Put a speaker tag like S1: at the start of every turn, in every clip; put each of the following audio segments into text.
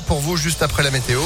S1: pour vous juste après la météo.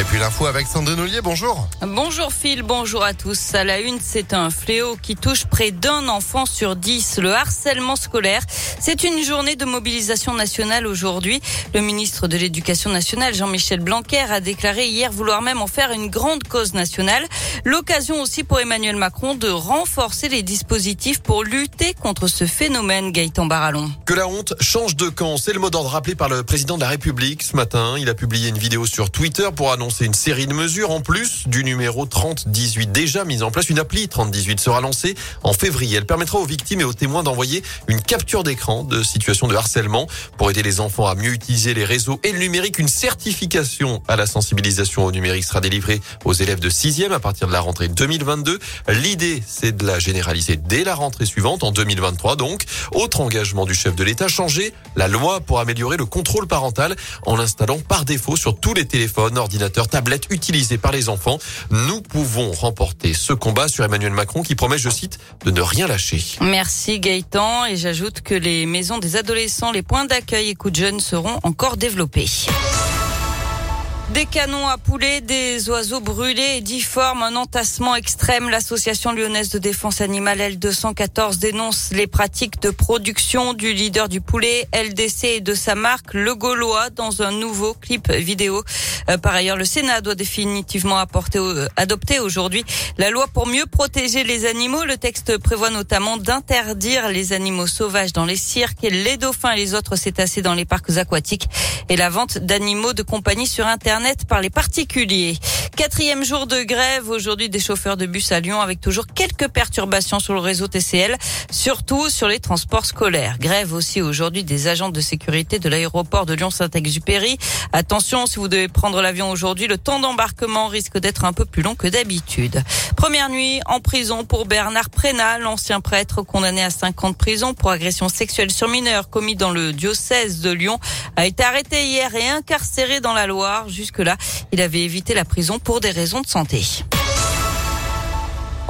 S1: Et puis l'info avec Sandrine Ollier, bonjour.
S2: Bonjour Phil, bonjour à tous. À la une, c'est un fléau qui touche près d'un enfant sur dix, le harcèlement scolaire. C'est une journée de mobilisation nationale aujourd'hui. Le ministre de l'Éducation nationale, Jean-Michel Blanquer, a déclaré hier vouloir même en faire une grande cause nationale. L'occasion aussi pour Emmanuel Macron de renforcer les dispositifs pour lutter contre ce phénomène, Gaëtan Barallon.
S3: Que la honte change de camp, c'est le mot d'ordre rappelé par le président de la République ce matin. Il a publié une vidéo sur Twitter pour annoncer une série de mesures en plus du numéro 3018 déjà mis en place. Une appli 3018 sera lancée en février. Elle permettra aux victimes et aux témoins d'envoyer une capture d'écran de situation de harcèlement pour aider les enfants à mieux utiliser les réseaux et le numérique. Une certification à la sensibilisation au numérique sera délivrée aux élèves de 6e à partir de la rentrée 2022. L'idée, c'est de la généraliser dès la rentrée suivante, en 2023 donc. Autre engagement du chef de l'État, changer la loi pour améliorer le contrôle parental en l'installant par défaut sur tous les téléphones, ordinateurs, tablettes utilisés par les enfants. Nous pouvons remporter ce combat sur Emmanuel Macron qui promet, je cite, de ne rien lâcher.
S2: Merci Gaëtan et j'ajoute que les maisons des adolescents, les points d'accueil et coups de jeunes seront encore développés. Des canons à poulet, des oiseaux brûlés et difformes, un entassement extrême. L'association lyonnaise de défense animale L214 dénonce les pratiques de production du leader du poulet LDC et de sa marque Le Gaulois dans un nouveau clip vidéo. Euh, par ailleurs, le Sénat doit définitivement apporter, adopter aujourd'hui la loi pour mieux protéger les animaux. Le texte prévoit notamment d'interdire les animaux sauvages dans les cirques, les dauphins et les autres cétacés dans les parcs aquatiques et la vente d'animaux de compagnie sur Internet par les particuliers. Quatrième jour de grève aujourd'hui des chauffeurs de bus à Lyon avec toujours quelques perturbations sur le réseau TCL, surtout sur les transports scolaires. Grève aussi aujourd'hui des agents de sécurité de l'aéroport de Lyon-Saint-Exupéry. Attention, si vous devez prendre l'avion aujourd'hui, le temps d'embarquement risque d'être un peu plus long que d'habitude. Première nuit en prison pour Bernard Prénal, l'ancien prêtre condamné à 5 ans de prison pour agression sexuelle sur mineurs commis dans le diocèse de Lyon, a été arrêté hier et incarcéré dans la Loire. Jusque-là, il avait évité la prison pour des raisons de santé.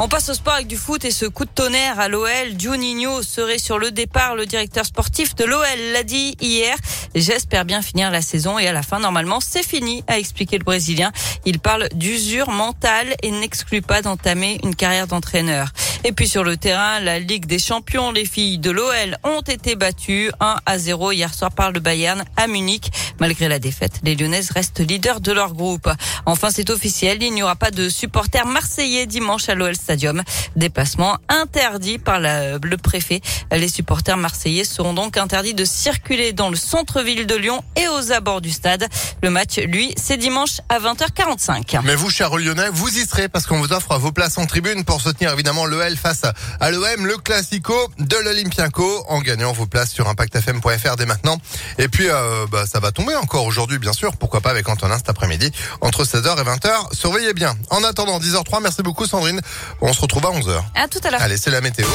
S2: On passe au sport avec du foot et ce coup de tonnerre à l'OL. Juninho serait sur le départ. Le directeur sportif de l'OL l'a dit hier. J'espère bien finir la saison et à la fin, normalement, c'est fini, a expliqué le Brésilien. Il parle d'usure mentale et n'exclut pas d'entamer une carrière d'entraîneur. Et puis sur le terrain, la Ligue des Champions, les filles de l'OL ont été battues 1 à 0 hier soir par le Bayern à Munich. Malgré la défaite, les Lyonnaises restent leaders de leur groupe. Enfin, c'est officiel, il n'y aura pas de supporters marseillais dimanche à l'OL Stadium. Déplacement interdit par le préfet. Les supporters marseillais seront donc interdits de circuler dans le centre-ville de Lyon et aux abords du stade. Le match, lui, c'est dimanche à 20h45.
S1: Mais vous, chers Lyonnais, vous y serez parce qu'on vous offre vos places en tribune pour soutenir évidemment l'OL face à l'OM, le classico de l'Olympiaco, en gagnant vos places sur impactfm.fr dès maintenant. Et puis, euh, bah, ça va tomber encore aujourd'hui, bien sûr. Pourquoi pas avec Antonin cet après-midi, entre 16h et 20h. Surveillez bien. En attendant, 10h03, merci beaucoup Sandrine. On se retrouve à 11h.
S2: À tout à l'heure.
S1: Allez, c'est la météo.